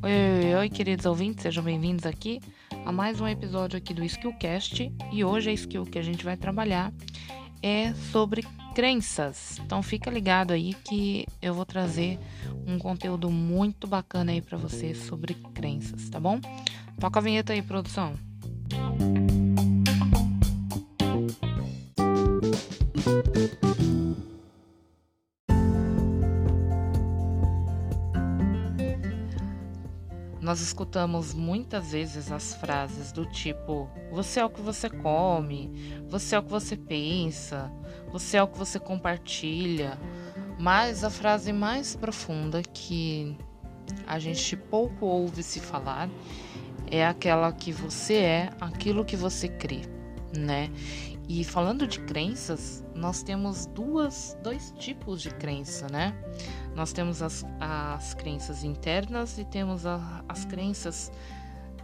Oi, oi, oi, queridos ouvintes, sejam bem-vindos aqui a mais um episódio aqui do Skillcast e hoje a skill que a gente vai trabalhar é sobre crenças. Então fica ligado aí que eu vou trazer um conteúdo muito bacana aí para você sobre crenças, tá bom? Toca a vinheta aí, produção. Nós escutamos muitas vezes as frases do tipo: você é o que você come, você é o que você pensa, você é o que você compartilha. Mas a frase mais profunda que a gente pouco ouve se falar é aquela que você é aquilo que você crê, né? E falando de crenças, nós temos duas, dois tipos de crença, né? Nós temos as, as crenças internas e temos a, as crenças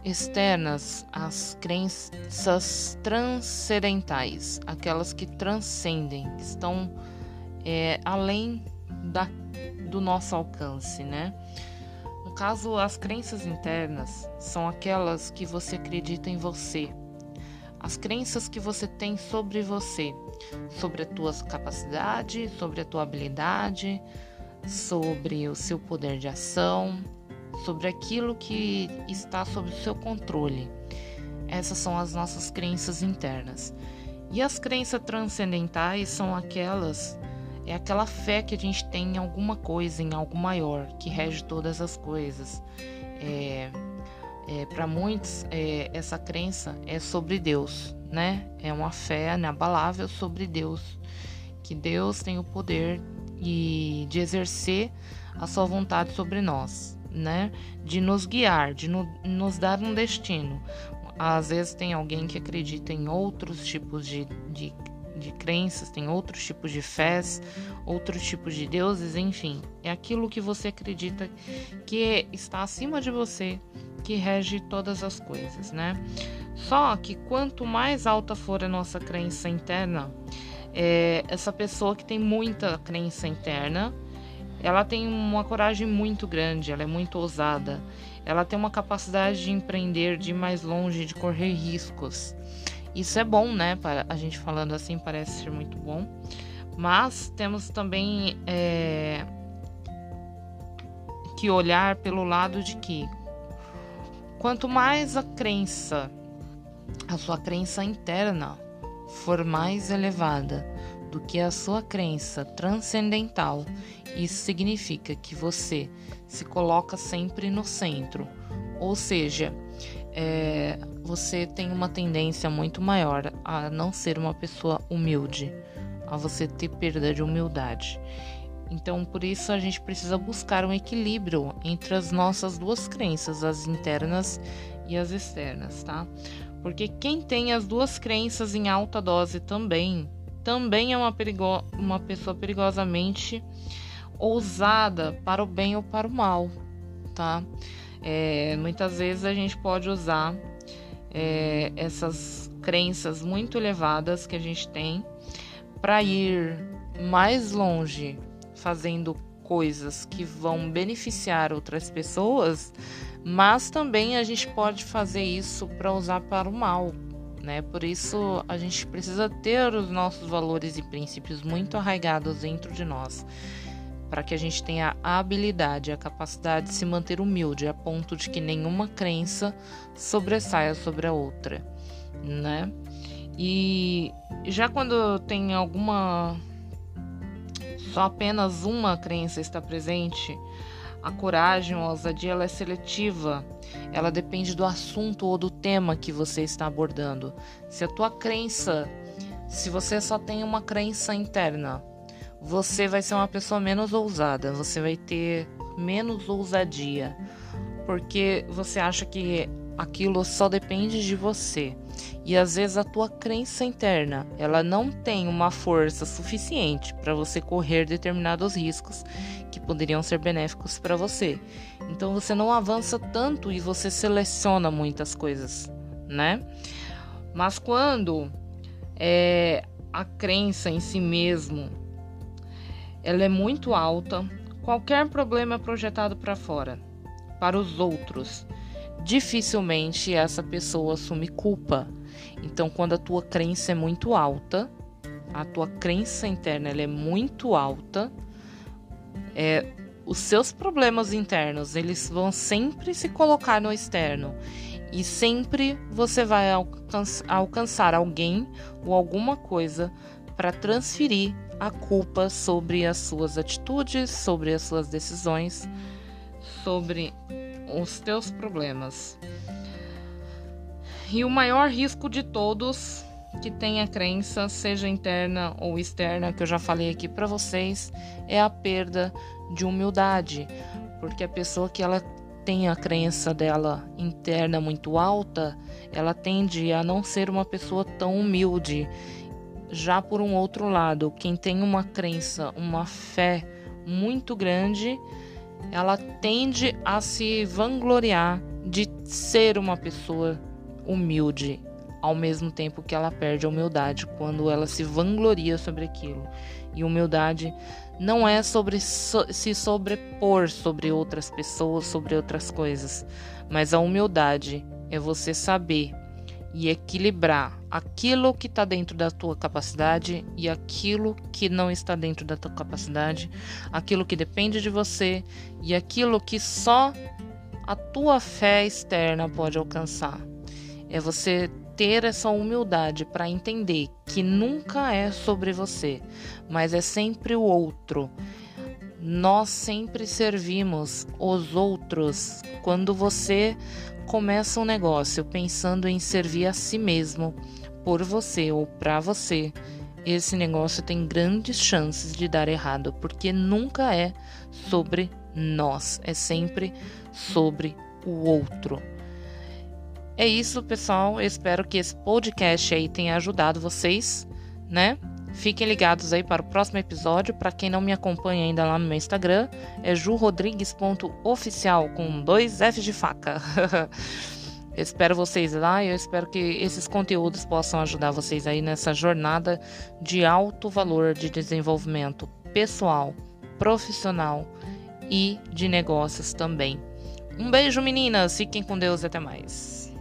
externas, as crenças transcendentais, aquelas que transcendem, que estão é, além da, do nosso alcance, né? No caso, as crenças internas são aquelas que você acredita em você, as crenças que você tem sobre você, sobre a tua capacidade, sobre a tua habilidade, sobre o seu poder de ação, sobre aquilo que está sob o seu controle. Essas são as nossas crenças internas. E as crenças transcendentais são aquelas é aquela fé que a gente tem em alguma coisa, em algo maior, que rege todas as coisas. É, é, Para muitos, é, essa crença é sobre Deus, né? É uma fé inabalável sobre Deus, que Deus tem o poder e de exercer a sua vontade sobre nós, né? De nos guiar, de no, nos dar um destino. Às vezes tem alguém que acredita em outros tipos de, de, de crenças, tem outros tipos de fés, outros tipos de deuses, enfim. É aquilo que você acredita que está acima de você que rege todas as coisas, né? Só que quanto mais alta for a nossa crença interna, é, essa pessoa que tem muita crença interna, ela tem uma coragem muito grande, ela é muito ousada, ela tem uma capacidade de empreender, de ir mais longe, de correr riscos. Isso é bom, né? Para a gente falando assim parece ser muito bom, mas temos também é, que olhar pelo lado de que Quanto mais a crença, a sua crença interna, for mais elevada do que a sua crença transcendental, isso significa que você se coloca sempre no centro, ou seja, é, você tem uma tendência muito maior a não ser uma pessoa humilde, a você ter perda de humildade. Então, por isso, a gente precisa buscar um equilíbrio entre as nossas duas crenças, as internas e as externas, tá? Porque quem tem as duas crenças em alta dose também, também é uma, perigo uma pessoa perigosamente ousada para o bem ou para o mal, tá? É, muitas vezes a gente pode usar é, essas crenças muito elevadas que a gente tem para ir mais longe fazendo coisas que vão beneficiar outras pessoas, mas também a gente pode fazer isso para usar para o mal, né? Por isso a gente precisa ter os nossos valores e princípios muito arraigados dentro de nós, para que a gente tenha a habilidade, a capacidade de se manter humilde a ponto de que nenhuma crença sobressaia sobre a outra, né? E já quando tem alguma só apenas uma crença está presente, a coragem ou a ousadia ela é seletiva. Ela depende do assunto ou do tema que você está abordando. Se a tua crença, se você só tem uma crença interna, você vai ser uma pessoa menos ousada, você vai ter menos ousadia, porque você acha que aquilo só depende de você. E às vezes a tua crença interna, ela não tem uma força suficiente para você correr determinados riscos que poderiam ser benéficos para você. Então você não avança tanto e você seleciona muitas coisas, né? Mas quando é, a crença em si mesmo ela é muito alta, qualquer problema é projetado para fora, para os outros. Dificilmente essa pessoa assume culpa. Então, quando a tua crença é muito alta, a tua crença interna ela é muito alta, é, os seus problemas internos eles vão sempre se colocar no externo e sempre você vai alcançar alguém ou alguma coisa para transferir a culpa sobre as suas atitudes, sobre as suas decisões, sobre os teus problemas. E o maior risco de todos que tem a crença, seja interna ou externa, que eu já falei aqui para vocês, é a perda de humildade, porque a pessoa que ela tem a crença dela interna muito alta, ela tende a não ser uma pessoa tão humilde. Já por um outro lado, quem tem uma crença, uma fé muito grande, ela tende a se vangloriar de ser uma pessoa humilde, ao mesmo tempo que ela perde a humildade quando ela se vangloria sobre aquilo. E humildade não é sobre so se sobrepor sobre outras pessoas, sobre outras coisas, mas a humildade é você saber e equilibrar aquilo que está dentro da tua capacidade e aquilo que não está dentro da tua capacidade, aquilo que depende de você e aquilo que só a tua fé externa pode alcançar. É você ter essa humildade para entender que nunca é sobre você, mas é sempre o outro. Nós sempre servimos os outros. Quando você começa um negócio pensando em servir a si mesmo, por você ou para você, esse negócio tem grandes chances de dar errado, porque nunca é sobre nós, é sempre sobre o outro. É isso, pessoal. Eu espero que esse podcast aí tenha ajudado vocês, né? Fiquem ligados aí para o próximo episódio. Para quem não me acompanha ainda lá no meu Instagram, é jurodrigues.oficial com dois F de faca. espero vocês lá e eu espero que esses conteúdos possam ajudar vocês aí nessa jornada de alto valor de desenvolvimento pessoal, profissional e de negócios também. Um beijo, meninas. Fiquem com Deus e até mais.